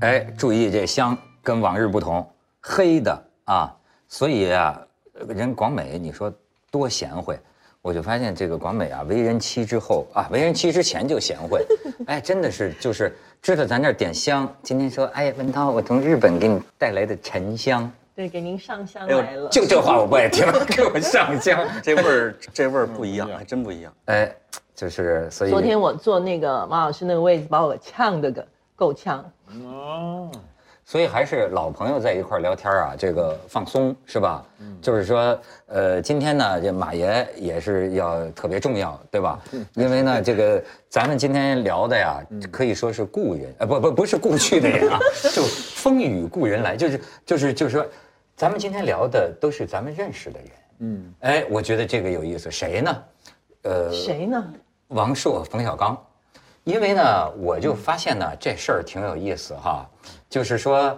哎，注意这香跟往日不同，黑的啊，所以啊，人广美你说多贤惠，我就发现这个广美啊，为人妻之后啊，为人妻之前就贤惠，哎，真的是就是知道咱这儿点香。今天说，哎，文涛，我从日本给你带来的沉香，对，给您上香来了。就这话我不爱听，给我上香，这味儿这味儿不一样，还真不一样。哎，就是所以昨天我坐那个马老师那个位置，把我呛的个够呛。所以还是老朋友在一块儿聊天啊，这个放松是吧？就是说，呃，今天呢，这马爷也是要特别重要，对吧？因为呢，这个咱们今天聊的呀，可以说是故人，呃，不不不是故去的人啊，就风雨故人来，就是就是就是说，咱们今天聊的都是咱们认识的人。嗯，哎，我觉得这个有意思，谁呢？呃，谁呢？王朔、冯小刚，因为呢，我就发现呢这事儿挺有意思哈，就是说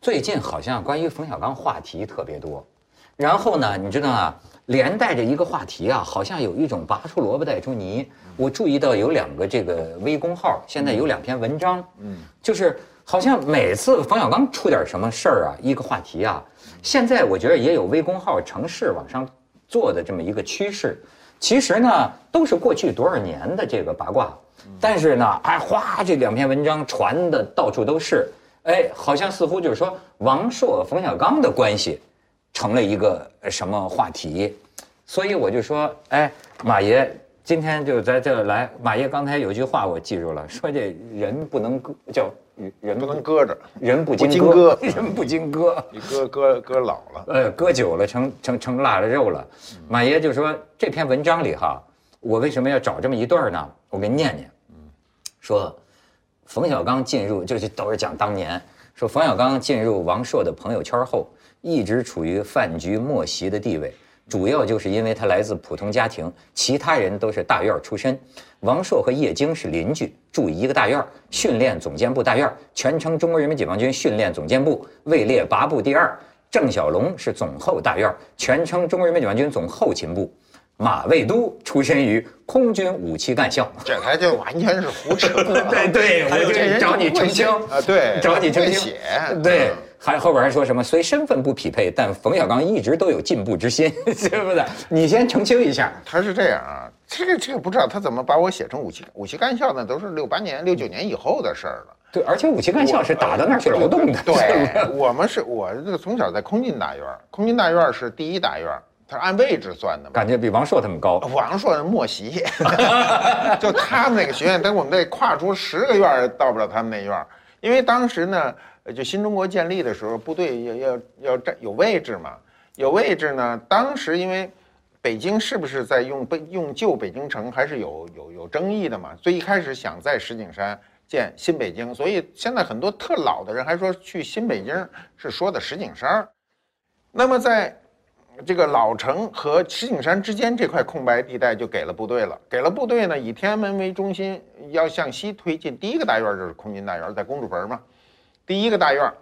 最近好像关于冯小刚话题特别多，然后呢，你知道啊，连带着一个话题啊，好像有一种拔出萝卜带出泥。我注意到有两个这个微公号，现在有两篇文章，嗯，就是好像每次冯小刚出点什么事儿啊，一个话题啊，现在我觉得也有微公号城市往上做的这么一个趋势。其实呢，都是过去多少年的这个八卦，但是呢，哎，哗，这两篇文章传的到处都是，哎，好像似乎就是说王朔、冯小刚的关系成了一个呃什么话题，所以我就说，哎，马爷今天就在这儿来，马爷刚才有句话我记住了，说这人不能搁叫人不能搁着，人不不经经割，人不经割。你搁搁搁老了。呃，搁久了成成成腊了肉了。马爷就说这篇文章里哈，我为什么要找这么一段呢？我给你念念。说冯小刚进入，就是都是讲当年，说冯小刚进入王朔的朋友圈后，一直处于饭局末席的地位。主要就是因为他来自普通家庭，其他人都是大院出身。王朔和叶京是邻居，住一个大院，训练总监部大院，全称中国人民解放军训练总监部，位列八部第二。郑小龙是总后大院，全称中国人民解放军总后勤部。马未都出身于空军武器干校。这他就完全是胡扯。对对，我就这找你澄清啊对找你澄清。写对嗯，还后边还说什么？虽身份不匹配，但冯小刚一直都有进步之心，是不是？你先澄清一下。他是这样啊，这个这个不知道他怎么把我写成武器武器干校呢？都是六八年、六九年以后的事儿了。对，而且武器干校是打到那儿去劳动的。对，我们是我这个从小在空军大院，空军大院是第一大院，它是按位置算的嘛。感觉比王朔他们高。王朔是末席，就他们那个学院，等我们得跨出十个院儿到不了他们那院儿，因为当时呢，呃就新中国建立的时候，部队要要要占有位置嘛，有位置呢，当时因为北京是不是在用北用旧北京城，还是有有有争议的嘛，所以一开始想在石景山建新北京，所以现在很多特老的人还说去新北京是说的石景山，那么在这个老城和石景山之间这块空白地带就给了部队了。给了部队呢，以天安门为中心，要向西推进。第一个大院就是空军大院，在公主坟嘛。第一个大院，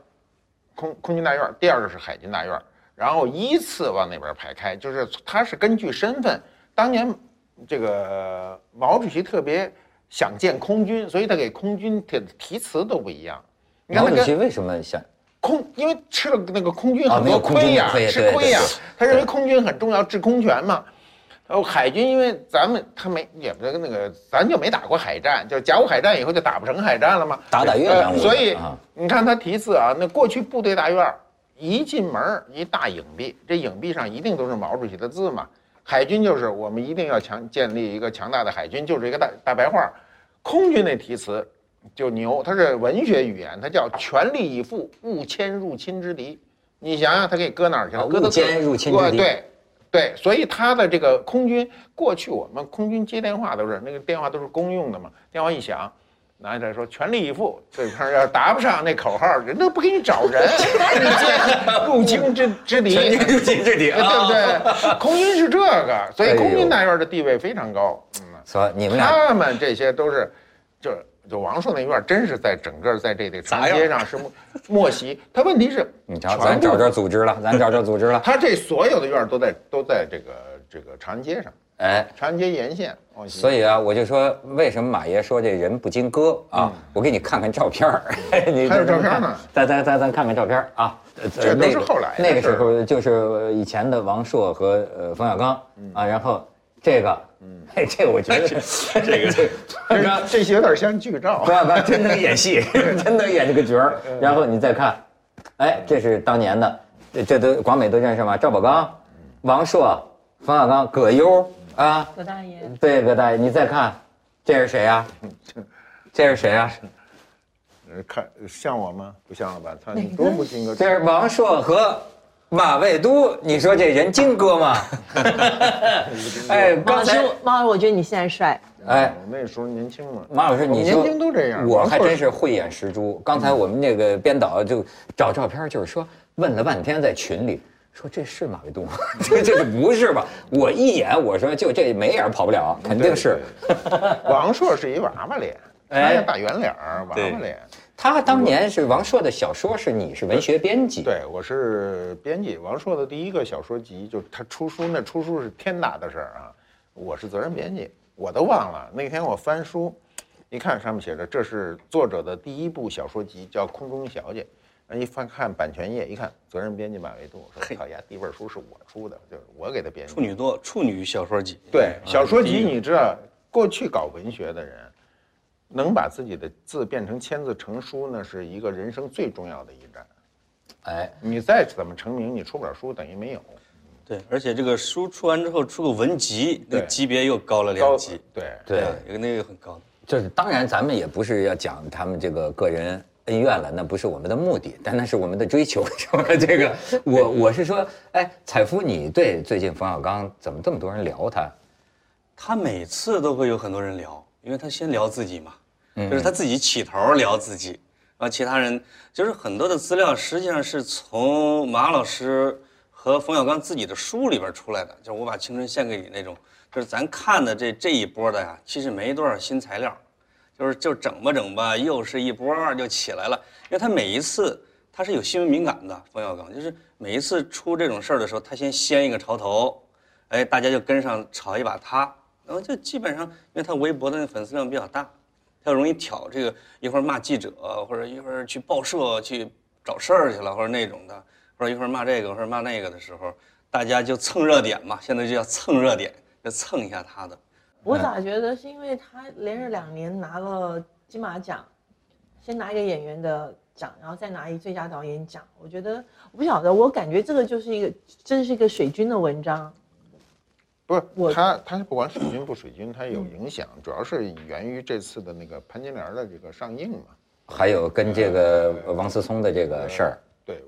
空空军大院；第二个是海军大院，然后依次往那边排开。就是它是根据身份。当年这个毛主席特别想建空军，所以他给空军的题词都不一样。毛主席为什么想？空，因为吃了那个空军很多亏呀、吃亏呀、他认为空军很重要，制空权嘛。然后海军，因为咱们他没也不是那个，咱就没打过海战，就甲午海战以后就打不成海战了嘛。打打越所以啊你看他题字啊，那过去部队大院儿一进门儿一大影壁，这影壁上一定都是毛主席的字嘛。海军就是我们一定要强建立一个强大的海军，就是一个大大白话。空军那题词就牛，它是文学语言，它叫全力以赴，勿迁入侵之敌。你想想，它给搁哪儿去了？哦搁到勿歼入侵之敌对对，所以他的这个空军，过去我们空军接电话都是那个电话都是公用的嘛，电话一响，拿起来说全力以赴，对方要答不上那口号，人都不给你找人，你这 入侵之之敌，入侵之敌 对不对？空军是这个，所以空军大院的地位非常高。嗯，说你们俩他们这些都是，就就王朔那院真是在整个在这个长街上是默默席。他问题是，你瞧，咱找着组织了，咱找着组织了。他这所有的院儿都在都在这个这个长安街上，哎，长安街沿线。所以啊，我就说，为什么马爷说这人不经割啊？我给你看看照片儿，你还有照片呢咱咱咱咱看看照片儿啊。呃这都是后来的那个时候就是以前的王朔和呃冯小刚啊，然后这个，嗯，嘿，这个我觉得 这个冯小刚这这些有点像剧照不。要不要，真能演戏，真能演这个角儿。然后你再看，哎，这是当年的，这这都广美都认识吗？赵宝刚、王朔、冯小刚、葛优啊，葛大爷，对，葛大爷，你再看，这是谁呀？这是谁呀？呃看像我吗？不像了吧？他你多不性格。这是王朔和马未都，你说这人精哥吗？哎，马老师刚才，马老师，我觉得你现在帅。哎，我那时候年轻嘛。马老师，你年说轻都这样。我还真是慧眼识珠。刚才我们那个编导就找照片，就是说问了半天在群里，说这是马未都吗？这这不是吧？我一眼我说就这眉眼跑不了，肯定是。王朔是一娃娃脸，哎他大圆脸儿，娃娃脸。他当年是王朔的小说，是你是文学编辑，对，我是编辑。王朔的第一个小说集，就是他出书，那出书是天大的事儿啊！我是责任编辑，我都忘了。那天我翻书，一看上面写着这是作者的第一部小说集，叫《空中小姐》。然后一翻看版权页，一看责任编辑马未都，我说：“好呀，第一本书是我出的，就是我给他编辑。”处女座处女小说集。对，啊小说集你知道，过去搞文学的人，能把自己的字变成签字成书呢，是一个人生最重要的一站。哎，你再怎么成名，你出不了书，等于没有。对，而且这个书出完之后出个文集，那对级别又高了两级。对对，那个很高。就是当然咱们也不是要讲他们这个个人恩怨了，那不是我们的目的，但那是我们的追求，什么？这个 我我是说，哎，采夫，你对最近冯小刚怎么这么多人聊他？他每次都会有很多人聊，因为他先聊自己嘛，就是他自己起头聊自己，然后其他人就是很多的资料实际上是从马老师和冯小刚自己的书里边出来的，就是我把青春献给你那种，就是咱看的这这一波的呀，其实没多少新材料，就是就整吧整吧，又是一波就起来了，因为他每一次他是有新闻敏感的，冯小刚就是每一次出这种事儿的时候，他先掀一个潮头，哎，大家就跟上炒一把他，然后就基本上，因为他微博的那粉丝量比较大，他容易挑这个，一会儿骂记者，或者一会儿去报社去找事儿去了，或者那种的，或者一会儿骂这个，或者骂那个的时候，大家就蹭热点嘛，现在就叫蹭热点，就蹭一下他的。我咋觉得是因为他连着两年拿了金马奖，先拿一个演员的奖，然后再拿一最佳导演奖。我觉得我不晓得，我感觉这个就是一个，真是一个水军的文章。不是我他，他不管水军不水军，他有影响，主要是源于这次的那个潘金莲的这个上映嘛。还有跟这个王思聪的这个事儿，对，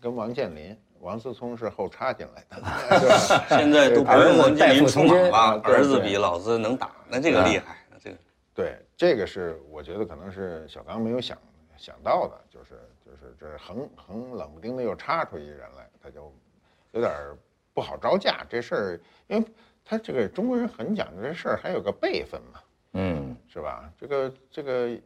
跟王健林、王思聪是后插进来的，现在都不儿子用王健林出马吧儿子比老子能打，那这个厉害，那这个。对，这个是我觉得可能是小刚没有想想到的，就是就是这横横冷不丁的又插出一人来，他就有点儿不好招架这事儿，因为他这个中国人很讲究这事儿还有个辈分嘛，嗯，是吧？这个这个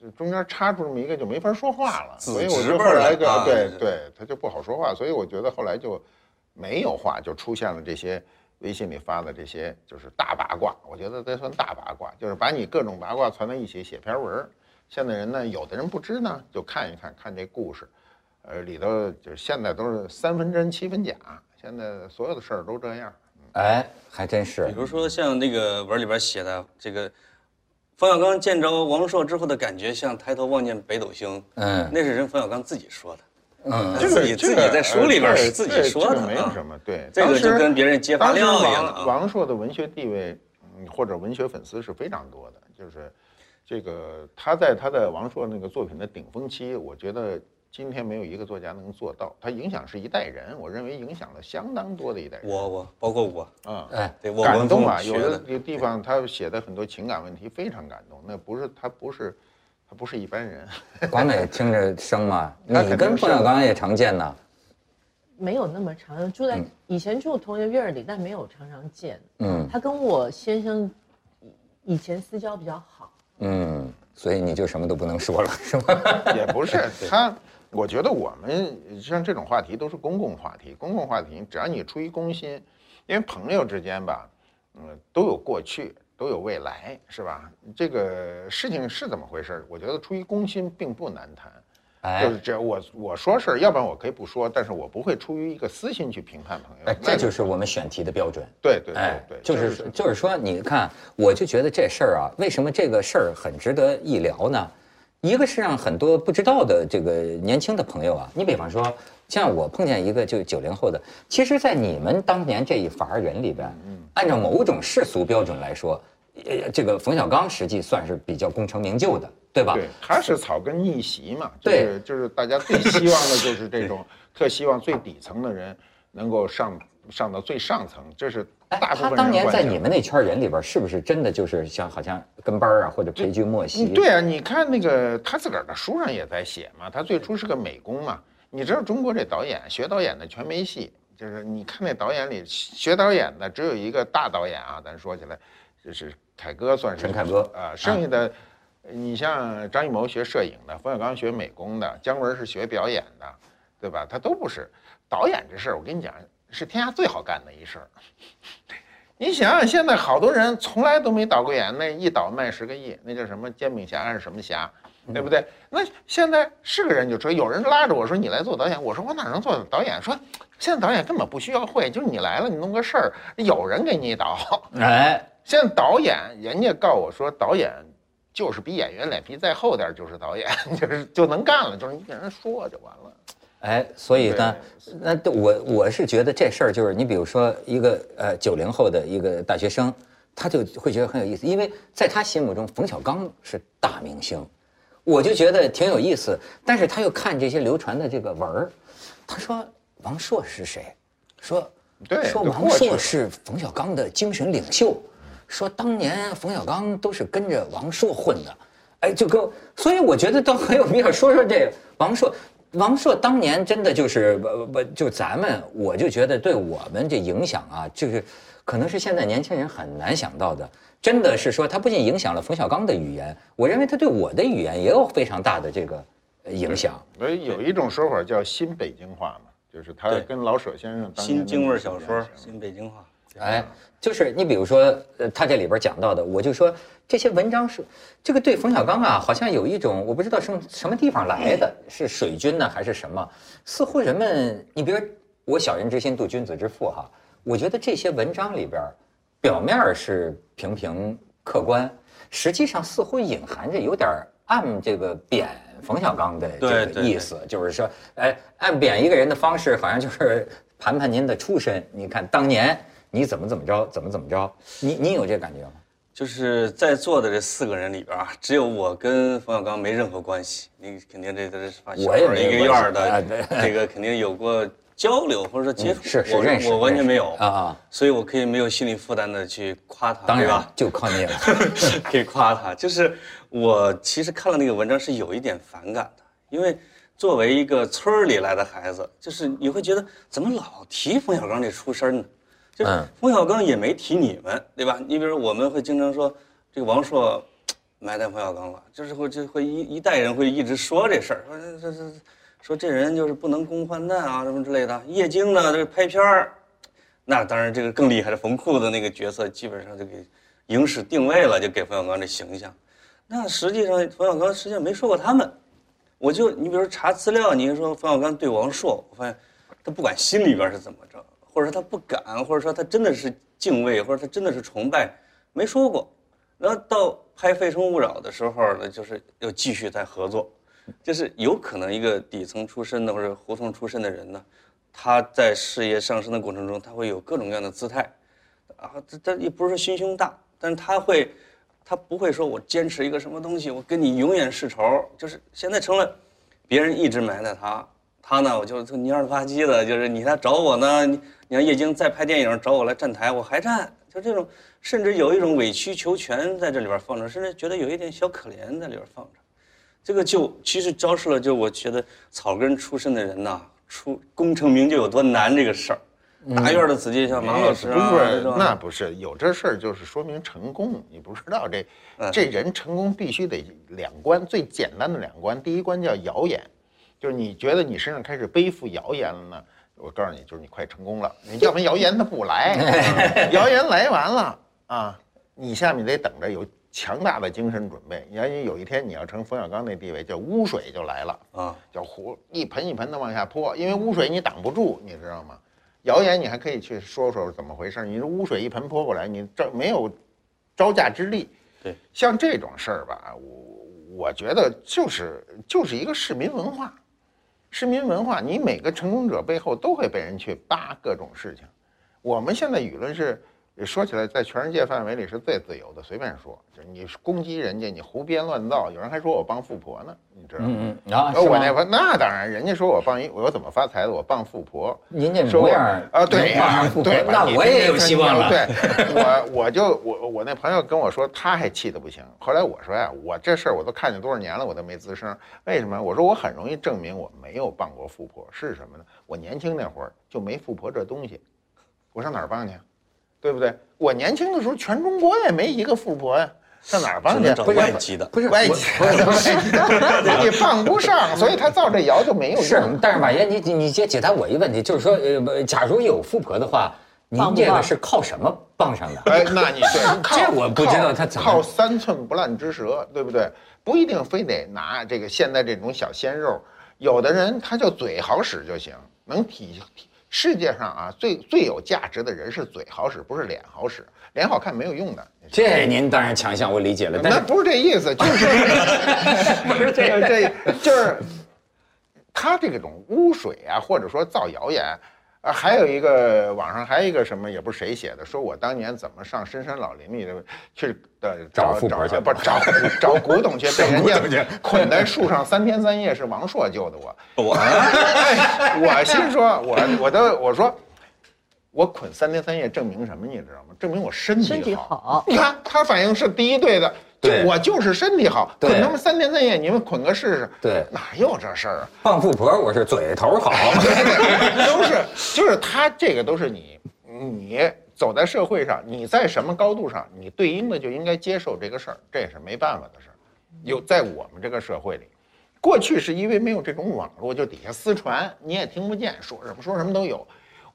这中间插出这么一个就没法说话了，所以我侄辈儿就后来就对对他就不好说话，所以我觉得后来就没有话，就出现了这些微信里发的这些就是大八卦，我觉得这算大八卦，就是把你各种八卦攒在一起写篇文儿。现在人呢，有的人不知呢，就看一看看这故事，呃，里头就是现在都是三分真七分假，现在所有的事儿都这样。哎，还真是比，如说像那个文里边写的这个，冯小刚见着王朔之后的感觉像抬头望见北斗星，嗯那是人冯小刚自己说的，嗯，他自己自己在书里边是自己说的这个没有啊什么对。这个就跟别人揭发料一样的啊。王王朔的文学地位，嗯，或者文学粉丝是非常多的。就是这个他在他的王朔那个作品的顶峰期，我觉得今天没有一个作家能做到。他影响是一代人，我认为影响了相当多的一代人。我我包括我，啊，哎，对我感动啊！有的，的这个地方他写的很多情感问题非常感动，那不是他不是他不是一般人。广美听着生吗，你跟是冯小刚也常见呢。没有那么长，住在以前住同一个院儿里，但没有常常见。嗯他跟我先生以以前私交比较好，嗯，所以你就什么都不能说了，是吗？也不是 他，我觉得我们像这种话题都是公共话题，公共话题只要你出于公心，因为朋友之间吧，嗯，都有过去，都有未来，是吧？这个事情是怎么回事？我觉得出于公心并不难谈。哎就是这，我我说事儿，要不然我可以不说，但是我不会出于一个私心去评判朋友。哎，这就是我们选题的标准。对对对哎对，，就是说就是说，你看，我就觉得这事儿啊，为什么这个事儿很值得一聊呢？一个是让很多不知道的这个年轻的朋友啊，你比方说，像我碰见一个就九零后的，其实，在你们当年这一伐人里边，按照某种世俗标准来说，呃，这个冯小刚实际算是比较功成名就的，对吧？对，他是草根逆袭嘛，就对是就是大家最希望的就是这种，特希望最底层的人能够上上到最上层，这是哎，大部分人他当年在你们那圈人里边，是不是真的就是像好像跟班儿啊，或者陪君莫惜？嗯，对啊，你看那个他自个儿的书上也在写嘛，他最初是个美工嘛。你知道中国这导演学导演的全没戏，就是你看那导演里学导演的只有一个大导演啊，咱说起来就是凯歌算是陈凯歌啊，剩下的你像张艺谋学摄影的，冯小刚学美工的，姜文是学表演的，对吧？他都不是导演这事儿，我跟你讲是天下最好干的一事儿。你想想，现在好多人从来都没导过演，那一导卖十个亿，那叫什么煎饼侠还是什么侠，对不对？那现在是个人就说，有人拉着我说你来做导演，我说我哪能做导演？说现在导演根本不需要会，就是你来了，你弄个事儿，有人给你导。哎，现在导演，人家告我说导演就是比演员脸皮再厚点儿就是导演，就是就能干了，就是你给人说就完了。哎，所以呢，那我我是觉得这事儿就是你比如说一个呃九零后的一个大学生，他就会觉得很有意思，因为在他心目中冯小刚是大明星，我就觉得挺有意思。但是他又看这些流传的这个文儿，他说王朔是谁？说对说王朔是冯小刚的精神领袖，说当年冯小刚都是跟着王朔混的，哎，就跟所以我觉得倒很有必要说说这个王朔。王朔当年真的就是不不就咱们，我就觉得对我们这影响啊，就是可能是现在年轻人很难想到的。真的是说，他不仅影响了冯小刚的语言，我认为他对我的语言也有非常大的这个呃影响。所以有一种说法叫新北京话嘛，就是他对跟老舍先生当年新京味小说新北京话。哎，就是你比如说，呃，他这里边讲到的，我就说这些文章是这个对冯小刚啊，好像有一种我不知道什么什么地方来的，是水军呢还是什么？似乎人们，你比如我小人之心度君子之腹哈，我觉得这些文章里边，表面是平平客观，实际上似乎隐含着有点暗这个贬冯小刚的这个意思，就是说，哎，暗贬一个人的方式，好像就是 盘盘您的出身，你看当年。你怎么怎么着，怎么怎么着？你你有这感觉吗？就是在座的这四个人里边啊，只有我跟冯小刚没任何关系。你肯定这这是发小我也没一个院儿的这个肯定有过交流或者说接触。是是我认识我完全没有啊啊，所以我可以没有心理负担的去夸他，当然？就靠你了。可以夸他。就是我其实看了那个文章是有一点反感的，因为作为一个村里来的孩子，就是你会觉得怎么老提冯小刚这出身呢？就是嗯冯小刚也没提你们，对吧？你比如我们会经常说这个王朔埋汰冯小刚了，就是会就会一一代人会一直说这事儿，说这这这说这人就是不能共患难啊什么之类的。叶京呢，这个拍片儿，那当然这个更厉害的冯库的那个角色，基本上就给影史定位了，就给冯小刚这形象。那实际上冯小刚实际上没说过他们，我就你比如说查资料，你说冯小刚对王朔，我发现他不管心里边是怎么着，或者说他不敢，或者说他真的是敬畏，或者他真的是崇拜，没说过。然后到拍《非诚勿扰》的时候呢，就是又继续再合作，就是有可能一个底层出身的或者胡同出身的人呢，他在事业上升的过程中，他会有各种各样的姿态，啊，他他也不是说心胸大，但是他会，他不会说我坚持一个什么东西，我跟你永远世仇，就是现在成了别人一直埋汰他，他呢，我就蔫了吧唧的，就是你来找我呢，你你让叶京再拍电影找我来站台，我还站，就这种，甚至有一种委曲求全在这里边放着，甚至觉得有一点小可怜在里边放着，这个就其实昭示了，就我觉得草根出身的人呐，出功成名就有多难这个事儿。大院的子弟像马老师啊，不是那不是有这事儿，就是说明成功。你不知道这嗯这人成功必须得两关，最简单的两关，第一关叫谣言，就是你觉得你身上开始背负谣言了呢，我告诉你，就是你快成功了。你要不然谣言它不来，谣言来完了啊，你下面得等着有强大的精神准备。你要有一天你要成冯小刚那地位，叫污水就来了。啊，叫湖一盆一盆的往下泼，因为污水你挡不住，你知道吗？谣言你还可以去说说怎么回事，你这污水一盆泼过来，你这没有招架之力。对，像这种事儿吧，我我觉得就是就是一个市民文化，市民文化，你每个成功者背后都会被人去扒各种事情。我们现在舆论是说起来，在全世界范围里是最自由的，随便说，就是你攻击人家，你胡编乱造，有人还说我帮富婆呢，你知道吗？我那朋那当然，人家说我帮一我怎么发财的，我帮富婆。您这说我模样啊，对那我也有希望了。对，我我就我我那朋友跟我说，他还气得不行。后来我说呀，我这事儿我都看见多少年了，我都没吱声。为什么？我说我很容易证明我没有帮过富婆。是什么呢？我年轻那会儿就没富婆这东西，我上哪儿帮去？对不对？我年轻的时候，全中国也没一个富婆呀，上哪儿帮去只能？找不是外籍的。不是外籍的，你帮不上，所以他造这谣就没有是用。，但是马爷，你你你解解答我一个问题，就是说，呃，假如有富婆的话，您这个是靠什么傍上的？哎，那你对，靠这我不知道他怎么靠三寸不烂之舌，对不对？不一定非得拿这个现在这种小鲜肉，有的人他就嘴好使就行，能体体世界上啊最最有价值的人是嘴好使，不是脸好使，脸好看没有用的。这您当然强项我理解了，但那不是这意思，就是 不是这个这就是他这种污水啊，或者说造谣言。啊，还有一个网上还有一个什么，也不是谁写的，说我当年怎么上深山老林里头去的找富婆去不是找找古董去，被人家捆 在树上三天三夜，是王朔救的我。我哎，我心说，我我都我说，我捆三天三夜证明什么？你知道吗？证明我身体身体好你看他反应是第一对的，就我就是身体好，对捆他们三天三夜，你们捆个试试。对哪有这事儿啊？傍富婆我是嘴头好，都是就是他这个都是你你走在社会上，你在什么高度上，你对应的就应该接受这个事儿，这也是没办法的事儿。有在我们这个社会里，过去是因为没有这种网络，就底下私传，你也听不见，说什么说什么都有。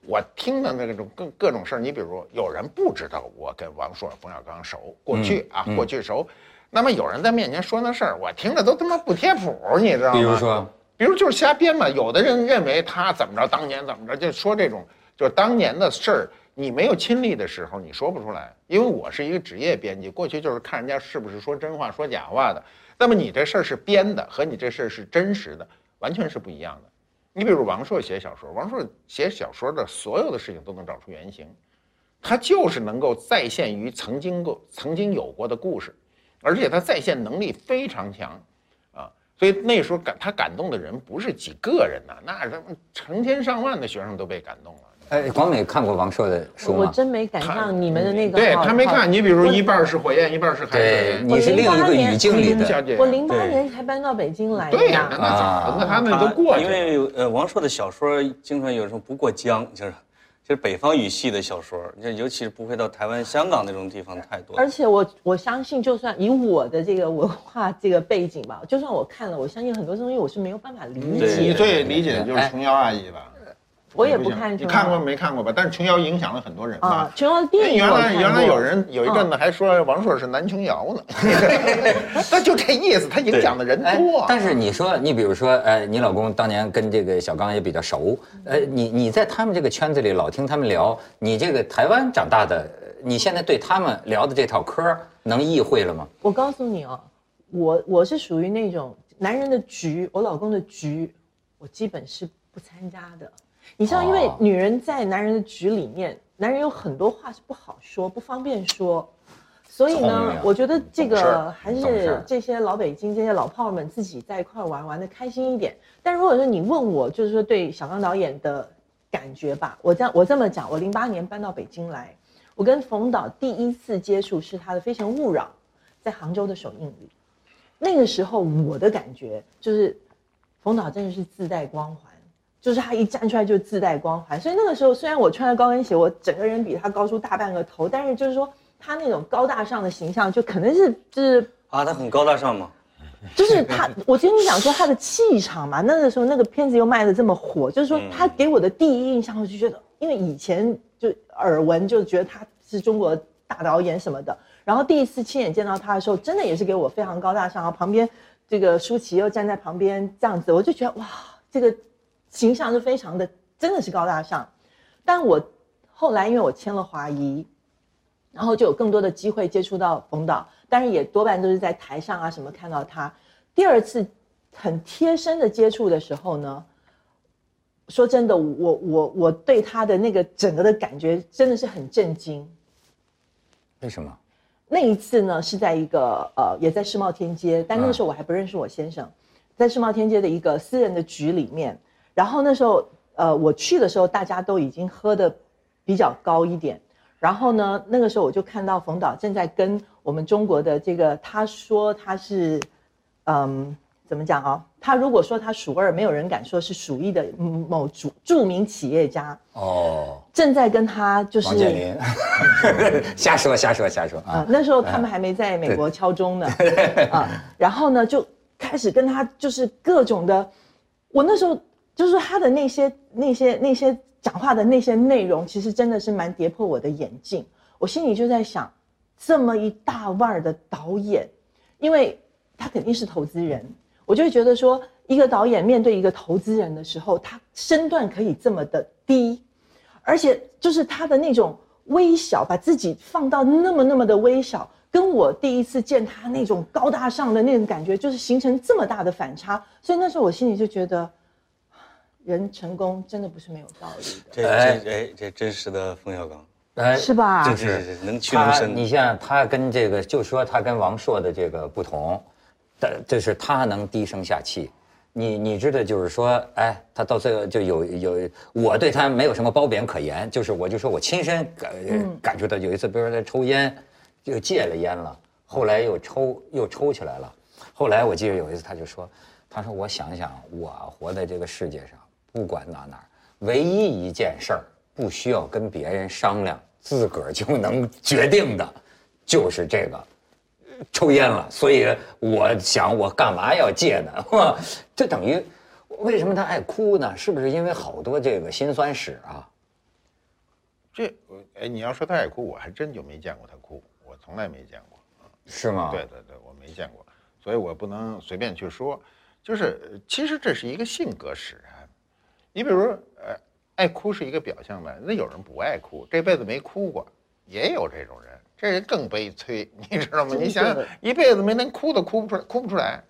我听的那种各各种事儿，你比如有人不知道我跟王朔、冯小刚熟，过去啊，过去熟，那么有人在面前说那事儿，我听着都他妈不贴谱，你知道吗？比如说，比如就是瞎编嘛。有的人认为他怎么着，当年怎么着，就说这种就是当年的事儿，你没有亲历的时候，你说不出来。因为我是一个职业编辑，过去就是看人家是不是说真话、说假话的。那么你这事儿是编的，和你这事儿是真实的，完全是不一样的。你比如王朔写小说，王朔写小说的所有的事情都能找出原型，他就是能够再现于曾经过、曾经有过的故事，而且他再现能力非常强。啊，所以那时候感他感动的人不是几个人呐、那什么成千上万的学生都被感动了。哎，广美看过王朔的书吗？我真没赶上你们的那个对他没看，你比如说一半是火焰，一半是海对，水。你是另一个语境里的。小姐，我零八年才搬到北京来的对呀，那呀。那早，那他们都过去因。为呃，王朔的小说经常有时候不过江，就是就是北方语系的小说，就尤其是不会到台湾、香港那种地方太多。而且我我相信，就算以我的这个文化这个背景吧，就算我看了，我相信很多东西我是没有办法理解你。最理解的就是琼瑶阿姨吧？我也不看琼瑶你看过没看过吧？但是琼瑶影响了很多人吧啊。琼瑶的电影原来原来有人有一阵子还说王朔是男琼瑶呢，那就这意思，他影响的人哎多。，但是你说，你比如说，呃，你老公当年跟这个小刚也比较熟，呃，你你在他们这个圈子里老听他们聊，你这个台湾长大的，呃你现在对他们聊的这套嗑能意会了吗？我告诉你哦，我我是属于那种男人的局，我老公的局，我基本是不参加的。你知道，因为哦女人在男人的局里面，男人有很多话是不好说，不方便说，所以呢，我觉得这个还是这些老北京这些老炮儿们自己在一块儿玩玩的开心一点。但如果说你问我，就是说对小刚导演的感觉吧，我这样我这么讲，我零八年搬到北京来，我跟冯导第一次接触是他的《非诚勿扰》在杭州的首映礼。那个时候我的感觉就是，冯导真的是自带光环，就是他一站出来就自带光环。所以那个时候虽然我穿着高跟鞋，我整个人比他高出大半个头，但是就是说他那种高大上的形象，就可能是就是啊，他很高大上嘛。就是他，我跟你讲说他的气场嘛，那个时候那个片子又卖的这么火，就是说他给我的第一印象，我就觉得，因为以前就耳闻，就觉得他是中国大导演什么的，然后第一次亲眼见到他的时候，真的也是给我非常高大上，然后旁边这个舒淇又站在旁边这样子，我就觉得哇，这个形象是非常的，真的是高大上。但我后来因为我签了华谊，然后就有更多的机会接触到冯导，但是也多半都是在台上啊什么看到他。第二次很贴身的接触的时候呢，说真的，我我我对他的那个整个的感觉真的是很震惊。为什么？那一次呢是在一个呃也在世贸天阶，但那个时候我还不认识我先生，在世贸天阶的一个私人的局里面，然后那时候呃我去的时候大家都已经喝的比较高一点，然后呢那个时候我就看到冯导正在跟我们中国的这个他说他是嗯怎么讲啊？他如果说他数二，没有人敢说是数一的嗯某著著名企业家，哦，正在跟他就是王健林，瞎说瞎说瞎说啊啊，！那时候他们还没在美国敲钟呢，啊，然后呢就开始跟他就是各种的，我那时候就是他的那些那些那些讲话的那些内容，其实真的是蛮跌破我的眼镜。我心里就在想，这么一大腕儿的导演，因为他肯定是投资人，我就会觉得说，一个导演面对一个投资人的时候，他身段可以这么的低，而且就是他的那种微小，把自己放到那么那么的微小，跟我第一次见他那种高大上的那种感觉，就是形成这么大的反差。所以那时候我心里就觉得，人成功真的不是没有道理的，这哎这哎这真实的冯小刚，哎是吧？这这这能屈能他，伸。你像他跟这个，就说他跟王朔的这个不同，但就是他能低声下气。你你知道，就是说，哎，他到最后就有有，我对他没有什么褒贬可言，就是我就说我亲身感、感受到，有一次，比如说他抽烟，就戒了烟了，后来又抽又抽起来了。后来我记得有一次，他就说，他说我想想，我活在这个世界上，不管哪哪儿，唯一一件事儿不需要跟别人商量，自个儿就能决定的，就是这个。抽烟了，所以我想我干嘛要戒呢？哇，这等于为什么他爱哭呢？是不是因为好多这个辛酸史啊？这我哎，你要说他爱哭，我还真就没见过他哭，我从来没见过。是吗？对对对，我没见过，所以我不能随便去说。就是呃其实这是一个性格使然。你比如说，呃，爱哭是一个表象吧，那有人不爱哭，这辈子没哭过，也有这种人，这人更悲催，你知道吗？你想想，一辈子没能哭都哭不出来，哭不出来。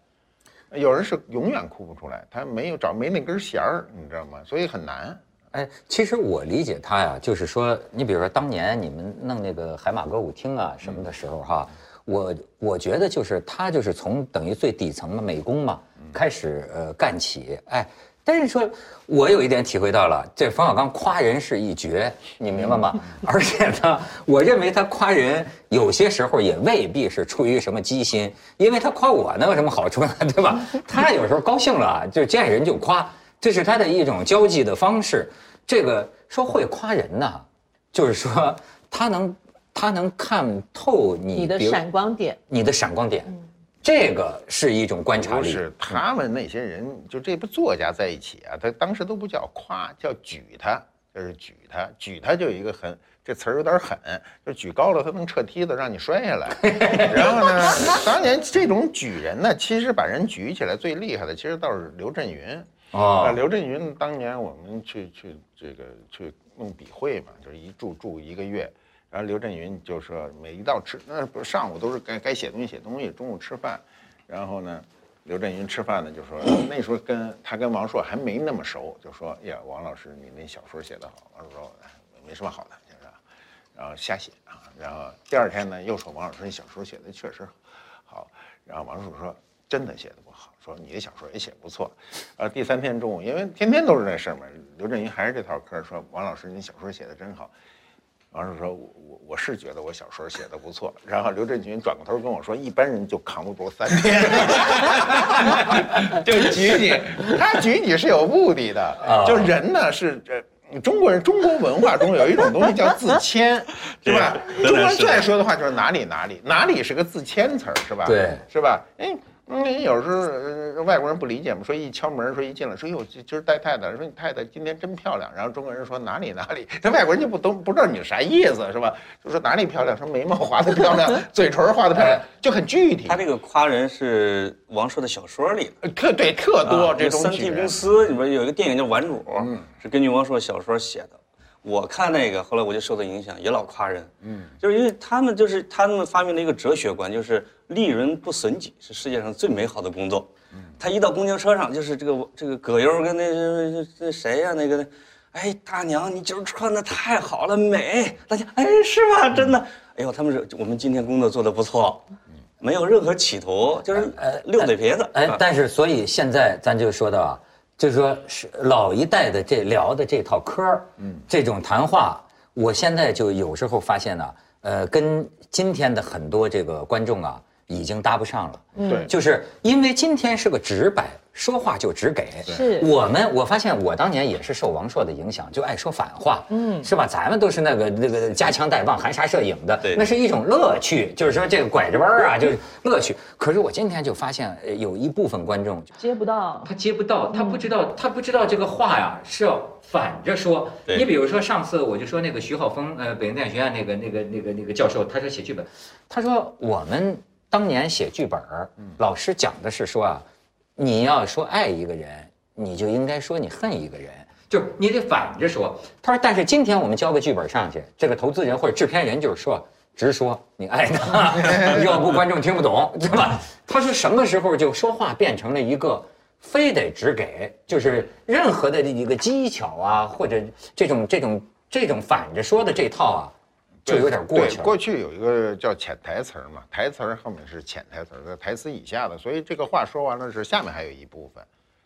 有人是永远哭不出来，他没有找没那根弦儿，你知道吗？所以很难。哎，其实我理解他呀，就是说，你比如说当年你们弄那个海马歌舞厅啊什么的时候哈，我我觉得就是他就是从等于最底层的，美工嘛开始呃干起，哎，但是说我有一点体会到了，这冯小刚夸人是一绝，你明白吗？而且呢，我认为他夸人有些时候也未必是出于什么机心，因为他夸我能有什么好处呢？对吧？他有时候高兴了啊，就见人就夸。这是他的一种交际的方式。这个说会夸人呢，就是说他能他能看透你你的闪光点，你的闪光点，这个是一种观察力。不是他们那些人，就这部作家在一起啊，他当时都不叫夸，叫举他，就是举他，举他就有一个很这词儿有点狠，就举高了他能撤梯子让你摔下来。然后呢，当年这种举人呢，其实把人举起来最厉害的，其实倒是刘震云。啊，哦，刘震云当年我们去去这个去弄笔会嘛，就是一住住一个月，然后刘震云就说每一道吃那不是上午都是该该写东西写东西，中午吃饭，然后呢，刘震云吃饭呢就说那时候跟他跟王朔还没那么熟，就说呀王老师你那小说写得好，王朔说没什么好的，就是，然后瞎写啊，然后第二天呢又说王老师你小说写的确实好，然后王朔说真的写的不好，说你的小说也写不错，呃第三天中午因为天天都是这事儿嘛，刘震云还是这套嗑说王老师你小说写的真好。王叔说：“我我我是觉得我小说写的不错。”然后刘震云转过头跟我说：“一般人就扛不住三天。”就举你，他举你是有目的的。就人呢是这中国人，中国文化中有一种东西叫自谦，是吧？中国人最爱说的话就是哪里哪里哪里是个自谦词儿，是吧？对，是吧？哎。嗯，有时候外国人不理解嘛，说一敲门，说一进来，说哟，今儿带太太，说你太太今天真漂亮。然后中国人说哪里哪里，这外国人就不都不知道你啥意思，是吧？就说哪里漂亮，说眉毛画的漂亮，嘴唇画的漂亮，就很具体。他这个夸人是王朔的小说里的，特对特多这种。三 T 公司里边有一个电影叫《顽主》，是根据王朔小说写的。我看那个，后来我就受到影响，也老夸人。嗯，就是因为他们就是他们发明了一个哲学观，就是利人不损己是世界上最美好的工作。嗯，他一到公交车上，就是这个这个葛优跟那那谁呀那个，哎大娘你今儿穿的太好了，美。大家哎是吗？真的？哎呦他们是我们今天工作做的不错，没有任何企图，就是呃溜嘴皮子。哎，但是所以现在咱就说到。就是说，是老一代的这聊的这套嗑儿，嗯，这种谈话，我现在就有时候发现呢，呃，跟今天的很多这个观众啊，已经搭不上了。对，就是因为今天是个直白。说话就只给，是。我们我发现我当年也是受王朔的影响，就爱说反话，嗯，是吧？咱们都是那个那个夹枪带棒、含沙射影的，对，那是一种乐趣，就是说这个拐着弯儿啊，就是乐趣。可是我今天就发现，有一部分观众接不到，他接不到，他不知道，他不知道这个话呀是要反着说。你比如说上次我就说那个徐浩峰，呃，北京电影学院那个那个那个那个教授，他说写剧本，他说我们当年写剧本，老师讲的是说啊。你要说爱一个人，你就应该说你恨一个人，就是你得反着说。他说，但是今天我们交个剧本上去，这个投资人或者制片人就是说，直说你爱他，要不观众听不懂，对吧？他说什么时候就说话变成了一个非得只给，就是任何的一个技巧啊，或者这种这种这种反着说的这套啊。就有点过去。过去有一个叫潜台词嘛，台词后面是潜台词，在台词以下的，所以这个话说完了是下面还有一部分，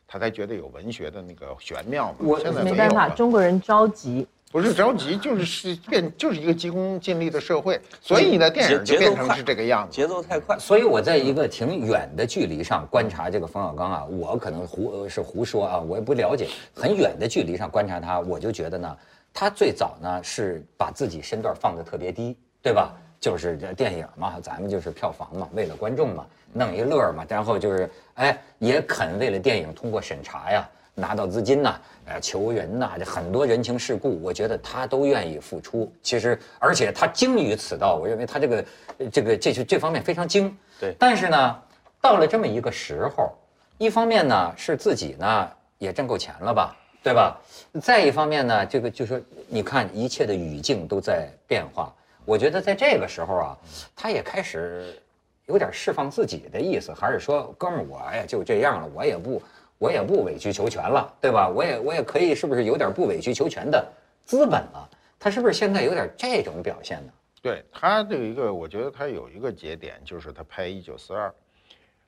他才觉得有文学的那个玄妙嘛。我没办法，中国人着急，不是着急，就是是变，就是一个急功近利的社会，所以你的电影就变成是这个样子，节奏太快。所以我在一个挺远的距离上观察这个冯小刚啊，我可能胡是胡说啊，我也不了解，很远的距离上观察他，我就觉得呢。他最早呢是把自己身段放得特别低，对吧？就是这电影嘛，咱们就是票房嘛，为了观众嘛，弄一乐嘛。然后就是哎，也肯为了电影通过审查呀，拿到资金呐，呃，求人呐，这很多人情世故，我觉得他都愿意付出。其实，而且他精于此道，我认为他这个这个这这方面非常精。对。但是呢，到了这么一个时候，一方面呢是自己呢也挣够钱了吧。对吧？再一方面呢，这个就说，你看一切的语境都在变化。我觉得在这个时候啊，他也开始有点释放自己的意思，还是说，哥们儿，我呀就这样了，我也不，我也不委曲求全了，对吧？我也我也可以，是不是有点不委曲求全的资本了？他是不是现在有点这种表现呢？对他有一个，我觉得他有一个节点，就是他拍《一九四二》。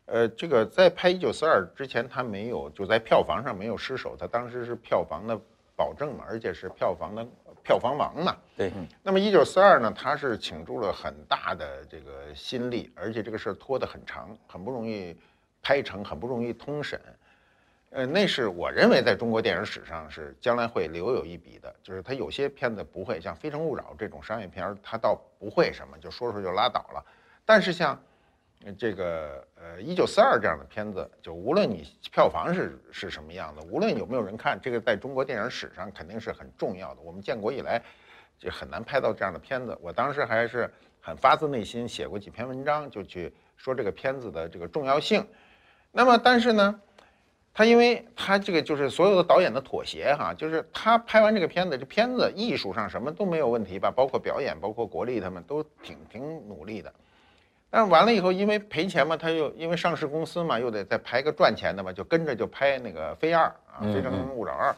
呃，这个在拍《一九四二》之前，他没有就在票房上没有失手，他当时是票房的保证嘛，而且是票房的票房王嘛。对。那么《一九四二》呢，他是倾注了很大的这个心力，而且这个事儿拖得很长，很不容易拍成，很不容易通审。呃，那是我认为在中国电影史上是将来会留有一笔的，就是他有些片子不会像《非诚勿扰》这种商业片，他倒不会什么，就说说就拉倒了。但是像这个呃，一九四二这样的片子，就无论你票房是是什么样的，无论有没有人看，这个在中国电影史上肯定是很重要的。我们建国以来就很难拍到这样的片子。我当时还是很发自内心写过几篇文章，就去说这个片子的这个重要性。那么，但是呢，他因为他这个就是所有的导演的妥协哈，就是他拍完这个片子，这片子艺术上什么都没有问题吧，包括表演，包括国力，他们都挺挺努力的。但是完了以后，因为赔钱嘛，他又因为上市公司嘛，又得再拍个赚钱的嘛，就跟着就拍那个《飞二》啊，《非诚勿扰二》。《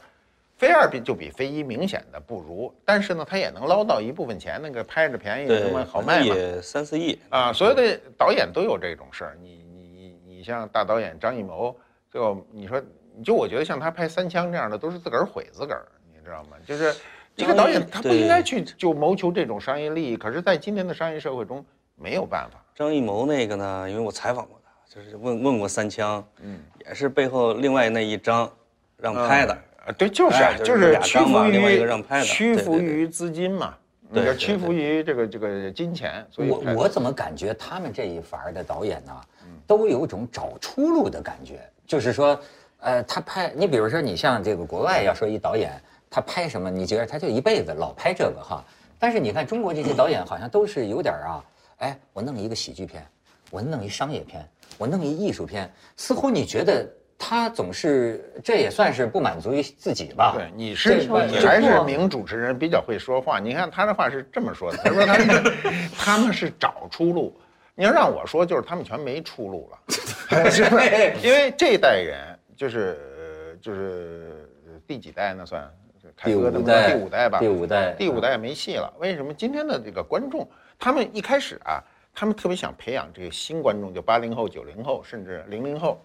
飞二比就比飞一明显的不如，但是呢，他也能捞到一部分钱，那个拍着便宜对什么好卖嘛。也三四亿啊，所有的导演都有这种事儿。你你你你像大导演张艺谋，最后你说，就我觉得像他拍《三枪》这样的，都是自个儿毁自个儿，你知道吗？就是一个导演他不应该去就谋求这种商业利益，可是，在今天的商业社会中没有办法。张艺谋那个呢，因为我采访过他，就是问问过三枪，嗯，也是背后另外那一张让拍的。啊，对，就是啊，哎就就是屈服章嘛另外一个于让拍的屈服于资金嘛，对屈服于这个这个金钱，所以我我怎么感觉他们这一伐的导演呢，嗯。都有种找出路的感觉，就是说，呃，他拍你比如说你像这个国外要说一导演他拍什么，你觉得他就一辈子老拍这个哈，但是你看中国这些导演好像都是有点儿啊，哎，我弄一个喜剧片，我弄一商业片，我弄一艺术片，似乎你觉得他总是这也算是不满足于自己吧？对，你是你还是名主持人比较会说话。你看他的话是这么说的，他说他们 他们是找出路。你要让我说，就是他们全没出路了，是吧？因为这一代人就是呃就是第几代呢？算第五代吧，第五代，第五代没戏了。为什么？今天的这个观众，他们一开始啊，他们特别想培养这个新观众，就八零后、九零后，甚至零零后，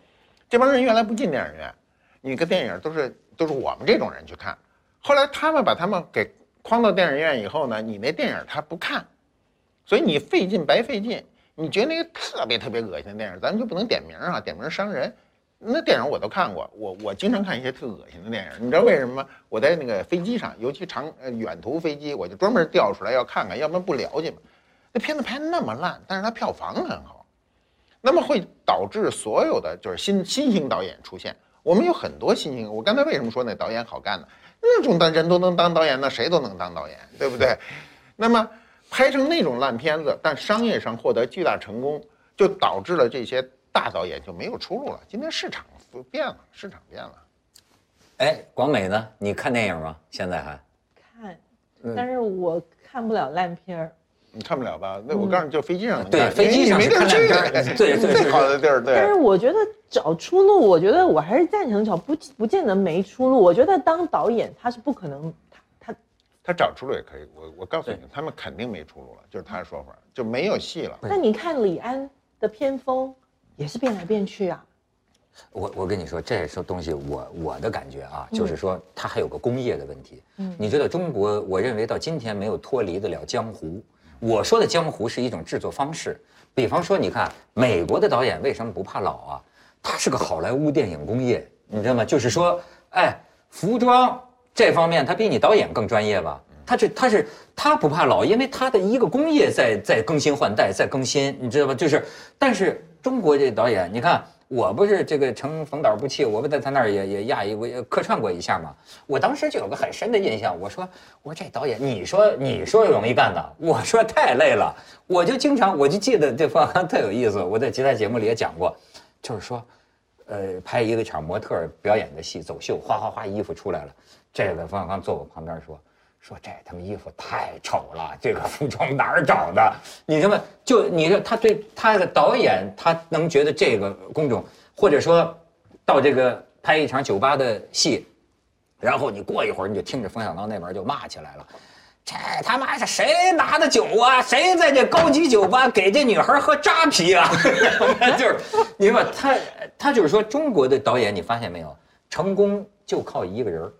这帮人原来不进电影院，你个电影都是都是我们这种人去看。后来他们把他们给框到电影院以后呢，你那电影他不看，所以你费劲白费劲。你觉得那个特别特别恶心的电影，咱们就不能点名啊，点名伤人。那电影我都看过，我我经常看一些特恶心的电影，你知道为什么吗？我在那个飞机上，尤其长呃远途飞机，我就专门调出来要看看，要不然不了解嘛。那片子拍那么烂，但是它票房很好，那么会导致所有的就是新新型导演出现。我们有很多新型，我刚才为什么说那导演好干呢？那种的人都能当导演，那谁都能当导演，对不对？那么拍成那种烂片子，但商业上获得巨大成功，就导致了这些大导演就没有出路了。今天市场变了，市场变了。哎，广美呢？你看电影吗？现在还？看，嗯但是我看不了烂片儿。你看不了吧？那我告诉你，就飞机上能对看，飞机上没地儿去，对对最好的地儿，对但是。我觉得找出路，我觉得我还是赞成找，不不见得没出路。我觉得当导演他是不可能，他他他找出路也可以，我我告诉你，他们肯定没出路了，就是他的说法，就没有戏了。那你看李安的偏锋也是变来变去啊。我我跟你说，这是东西我我的感觉啊，就是说它还有个工业的问题。嗯，你知道中国，我认为到今天没有脱离得了江湖。我说的江湖是一种制作方式，比方说，你看美国的导演为什么不怕老啊？他是个好莱坞电影工业，你知道吗？就是说，哎，服装这方面他比你导演更专业吧？他这他是他不怕老，因为他的一个工业在在更新换代，在更新，你知道吧？就是，但是中国这导演，你看。我不是这个乘冯导不弃，我不在他那儿也也压一我客串过一下嘛。我当时就有个很深的印象，我说我说这导演，你说你说容易干的，我说太累了。我就经常我就记得这冯小刚特有意思，我在其他节目里也讲过，就是说，呃，拍一个场模特表演的戏，走秀，哗哗哗衣服出来了，这个冯小刚坐我旁边说。说这他妈衣服太丑了，这个服装哪儿找的？你他妈就你说他对他的导演，他能觉得这个工种，或者说到这个拍一场酒吧的戏，然后你过一会儿你就听着冯小刚那边就骂起来了，这他妈是谁拿的酒啊？谁在这高级酒吧给这女孩喝扎啤啊？就是你说他他就是说中国的导演，你发现没有，成功就靠一个人儿。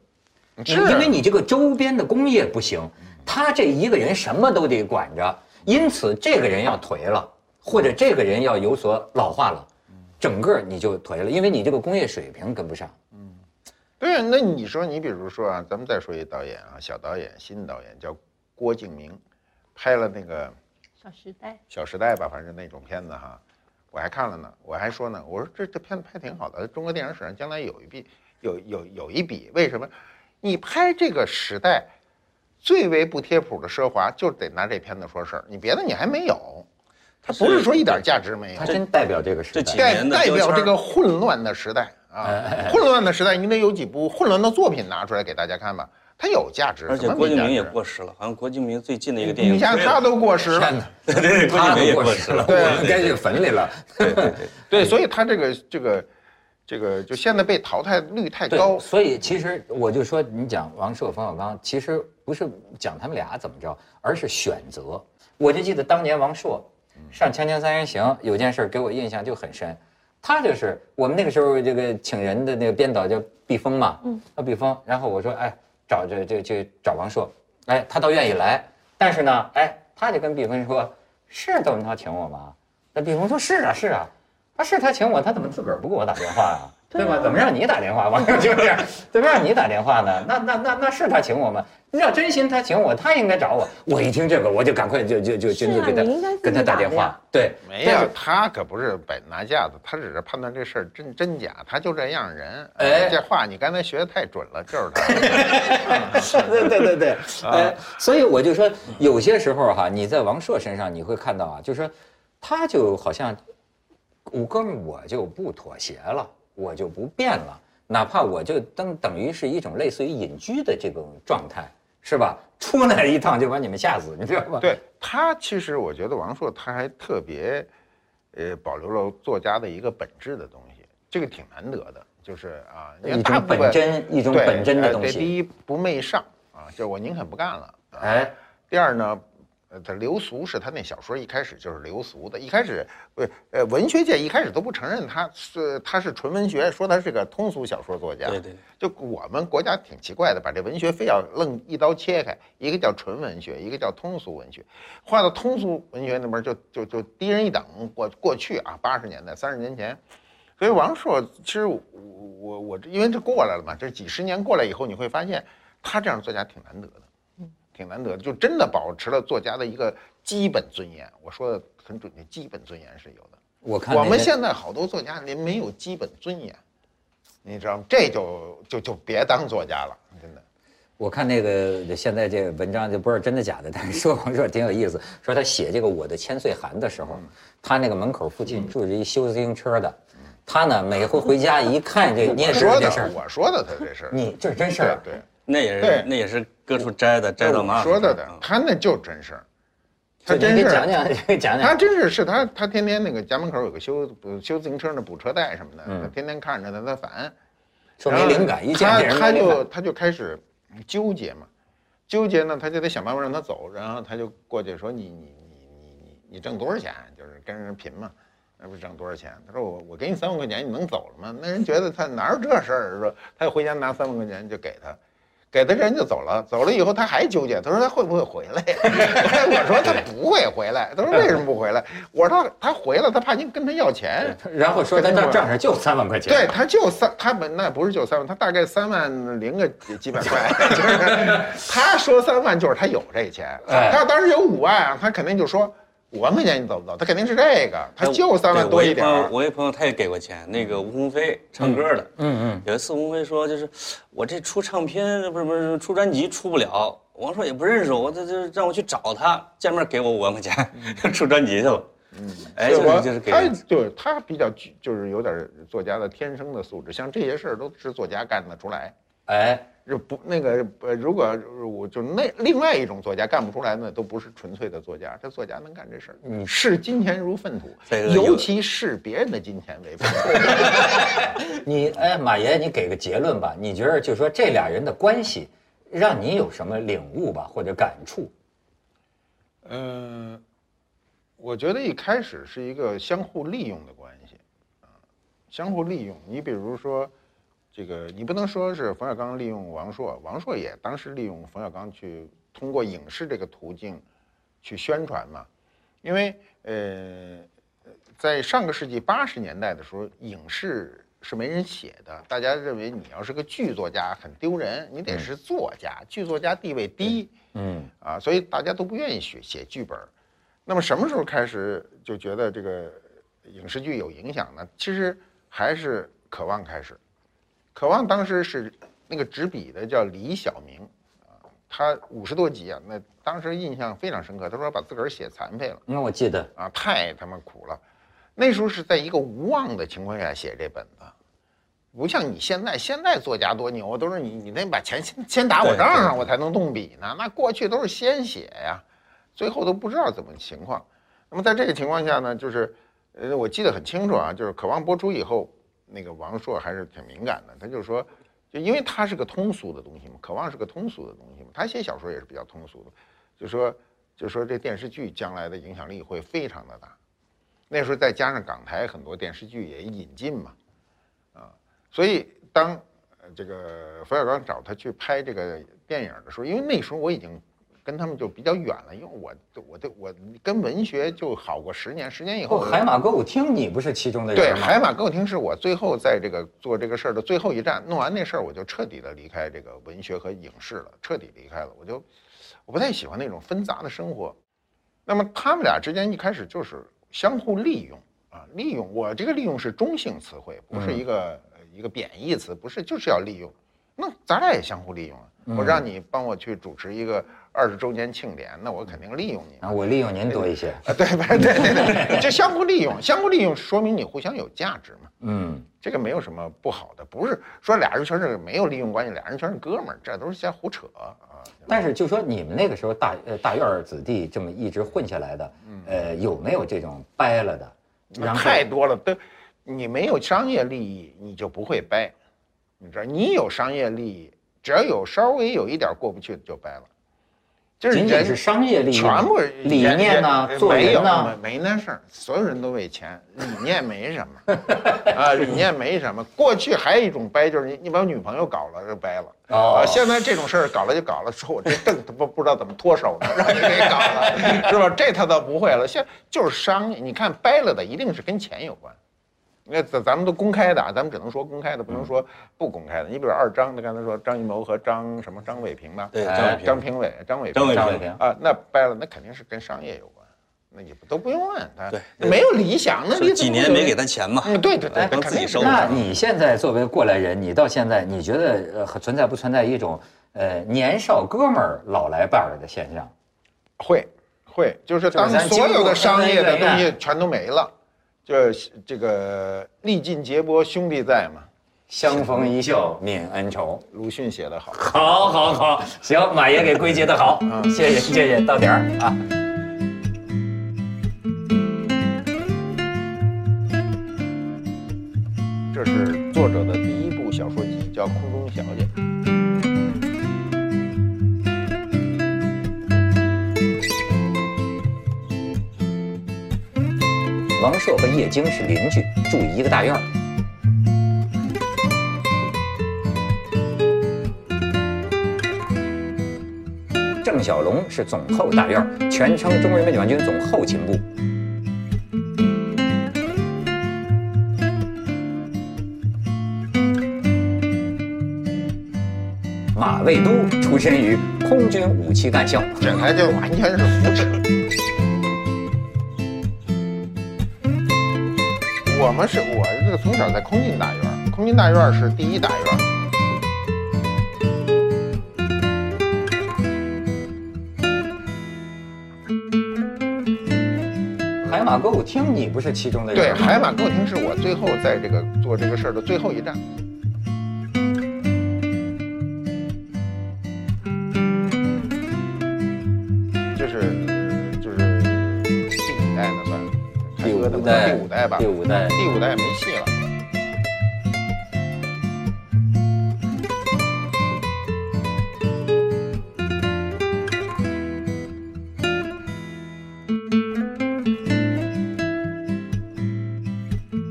因为你这个周边的工业不行，他这一个人什么都得管着，因此这个人要颓了，或者这个人要有所老化了，整个你就颓了，因为你这个工业水平跟不上。嗯对啊，那你说，你比如说啊，咱们再说一导演啊，小导演，新导演叫郭敬明，拍了那个《小时代，小时代》吧，反正那种片子哈，我还看了呢，我还说呢，我说这这片子拍挺好的，中国电影史上将来有一笔，有有有一笔，为什么？你拍这个时代最为不贴谱的奢华，就得拿这片子说事儿，你别的你还没有，它不是说一点价值没有他，真代表这个时代。代代表这个混乱的时代啊，混乱的时代，你得有几部混乱的作品拿出来给大家看吧，它有价值，而且郭敬明也过时了，好像郭敬明最近的一个电影，你像他都过时了 对对，郭敬明也都过时了，过时了，我们该进坟里了。对对，所以他这个这个这个就现在被淘汰率太，高。所以其实我就说，你讲王朔、冯小刚，其实不是讲他们俩怎么着，而是选择。我就记得当年王朔上《锵锵三人行》有件事给我印象就很深，他就是我们那个时候这个请人的那个编导叫毕峰嘛，嗯，叫毕峰，然后我说哎找这这去找王朔，哎他倒愿意来，但是呢，哎他就跟毕峰说，是窦文涛请我吗？那毕峰说是啊是啊，他是他请我，他怎么自个儿不给我打电话啊、对吧？怎么让你打电话？王朔就是，怎么让你打电话呢？那那那那是他请我吗？要真心他请我，他应该找我。我一听这个，我就赶快就就就就就给他你应该跟他打电话。对，没有，他可不是摆拿架子，他只是判断这事儿真真假，他就这样人。哎这话你刚才学的太准了，就是他。对对对对，哎，所以我就说，有些时候哈，你在王朔身上你会看到啊，就是说，他就好像，我哥们儿我就不妥协了，我就不变了，哪怕我就等等于是一种类似于隐居的这种状态，是吧？出来一趟就把你们吓死，你知道吧？对他，其实我觉得王朔他还特别，呃，保留了作家的一个本质的东西，这个挺难得的。就是啊，一种本真，一种本真的东西。第一不媚上啊，就是我宁肯不干了。啊哎，第二呢，呃，他流俗是他那小说一开始就是流俗的，一开始不呃文学界一开始都不承认他是他是纯文学，说他是个通俗小说作家。对对，就我们国家挺奇怪的，把这文学非要愣一刀切开，一个叫纯文学，一个叫通俗文学，划到通俗文学那边就就就低人一等。过过去啊，八十年代、三十年前，所以王朔其实我我我因为这过来了嘛，这几十年过来以后，你会发现他这样作家挺难得的，挺难得的，就真的保持了作家的一个基本尊严。我说的很准确，基本尊严是有的。我看我们现在好多作家连没有基本尊严，你知道吗？这就就就别当作家了，真的。我看那个现在这个文章就不知道真的假的，但是说王朔挺有意思，说他写这个《我的千岁寒》的时候，他那个门口附近住着一修自行车的，他呢每回回家一看这，你也说的知道这事儿，，我说的他这事儿，你这是真事儿对。那也是那也是各处摘的，摘到马老师我说的的，他那就真事儿，他真是讲讲，讲讲。他真是是他他天天那个家门口有个修修自行车的补车带什么的，嗯他天天看着他他烦，说没灵感，一见他他就他就开始纠结嘛，纠结呢，他就得想办法让他走，然后他就过去说你你你你你你挣多少钱？就是跟人贫嘛，那不是挣多少钱？他说我我给你三万块钱，你能走了吗？那人觉得他哪有这事儿？说他就回家拿三万块钱就给他。给他人就走了，走了以后他还纠结，他说他会不会回来？我说他不会回来。他说为什么不回来？我说他他回来，他怕您跟他要钱。然后说他这账上就三万块钱，对，他就三，他本那不是就三万，他大概三万零个几几百块，就是他说三万就是他有这钱，哎他要当时有五万啊，他肯定就说五万块钱你走不走？他肯定是这个，他就三万多一点我一朋友，朋友他也给过钱，那个吴鸿飞唱歌的，嗯嗯，有一次吴鸿飞说，就是我这出唱片不是不是出专辑出不了，王朔也不认识我，他这这让我去找他，见面给我五万块钱，出专辑去了。嗯，哎，就我是就是给他比较就是有点作家的天生的素质，像这些事儿都是作家干得出来。哎，就不那个呃，如果我就那另外一种作家干不出来呢，都不是纯粹的作家。这作家能干这事儿，嗯视金钱如粪土这个，尤其视别人的金钱为粪土。你哎，马爷，你给个结论吧？你觉得就说这俩人的关系，让你有什么领悟吧，或者感触？嗯，我觉得一开始是一个相互利用的关系，啊，相互利用。你比如说，这个你不能说是冯小刚利用王朔，王朔也当时利用冯小刚去通过影视这个途径去宣传嘛，因为呃，在上个世纪八十年代的时候，影视是没人写的，大家认为你要是个剧作家很丢人，你得是作家，剧作家地位低。嗯，啊，所以大家都不愿意写写剧本。那么什么时候开始就觉得这个影视剧有影响呢？其实还是《渴望》开始，《渴望》当时是那个执笔的叫李晓明啊，他五十多集啊，那当时印象非常深刻。他说把自个儿写残废了那我记得，啊，太他妈苦了。那时候是在一个无望的情况下写这本子，不像你现在，现在作家多牛，都是你你得把钱先先打我账上，我才能动笔呢。那过去都是先写呀，最后都不知道怎么情况。那么在这个情况下呢，就是，呃，我记得很清楚啊，就是《渴望》播出以后，那个王朔还是挺敏感的，他就说，就因为他是个通俗的东西嘛，渴望是个通俗的东西嘛，他写小说也是比较通俗的，就说就说这电视剧将来的影响力会非常的大。那时候再加上港台很多电视剧也引进嘛，啊，所以当呃这个冯小刚找他去拍这个电影的时候，因为那时候我已经跟他们就比较远了，因为我我的我跟文学就好过十年，十年以后哦，海马歌舞厅你不是其中的对，人吗？海马歌舞厅是我最后在这个做这个事儿的最后一站，弄完那事儿我就彻底的离开这个文学和影视了，彻底离开了。我就我不太喜欢那种纷杂的生活。那么他们俩之间一开始就是相互利用啊，利用我这个利用是中性词汇，不是一个、呃一个贬义词，不是就是要利用。那咱俩也相互利用啊，我让你帮我去主持一个二十周年庆典，那我肯定利用你。啊，我利用您多一些。啊，对对对对对，这相互利用，相互利用说明你互相有价值嘛。嗯，这个没有什么不好的，不是说俩人全是没有利用关系，俩人全是哥们儿，这都是瞎胡扯啊。但是就说你们那个时候大呃大院儿子弟这么一直混下来的，呃，有没有这种掰了的？然后太多了，都你没有商业利益，你就不会掰。你知道，你有商业利益，只要有稍微有一点过不去的就掰了。就是人仅仅是商业利益，全部理念呢人，做人呢，没没那事儿，所有人都为钱，理念没什么 啊，理念没什么。过去还有一种掰，就是你你把女朋友搞了就掰了哦啊。现在这种事儿搞了就搞了，说我这凳他不不知道怎么脱手呢，让你给搞了，是吧？这他倒不会了，现在就是商业。你看掰了的一定是跟钱有关。那咱咱们都公开的啊，咱们只能说公开的，不能说不公开的。你比如二张，他刚才说张艺谋和张什么张伟平吧，哎对张伟平张平伟，张伟张伟张伟平啊，那掰了，那肯定是跟商业有关，那也不都不用问他，对没有理想，那你是几年没给他钱嘛？嗯，对对对，帮自己收那你现在作为过来人，你到现在你觉得呃存在不存在一种呃年少哥们儿老来伴儿的现象？会会，就是当所有的商业的东西全都没了，这这个历尽劫波兄弟在嘛，相逢一笑泯恩仇。鲁迅写的好。好，好，好，行，马爷给归结的好，嗯谢谢，谢谢，到点儿啊。王朔和叶京是邻居，住一个大院。郑小龙是总后大院，全称中国人民解放军总后勤部。马未都出身于空军武器干校，这还就完全是胡扯。我们是我这个从小在空军大院儿，空军大院儿是第一大院儿。海马歌舞厅，你不是其中的人对，海马歌舞厅是我最后在这个做这个事儿的最后一站。就是呃就是第几代呢？算第五代，第五代吧，第五代，第五代没戏了。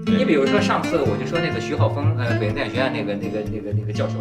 你比如说上次我就说那个徐浩峰，呃，北京电影学院那个那个那个那个教授，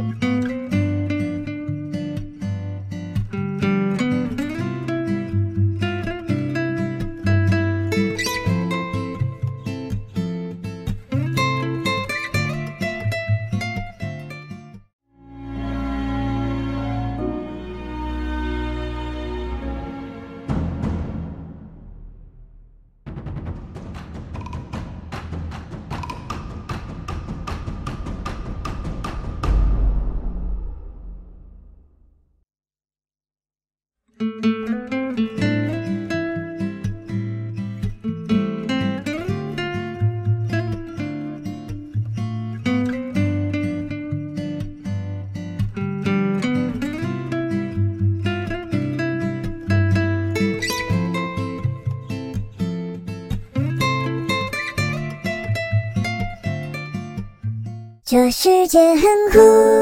这世界很酷。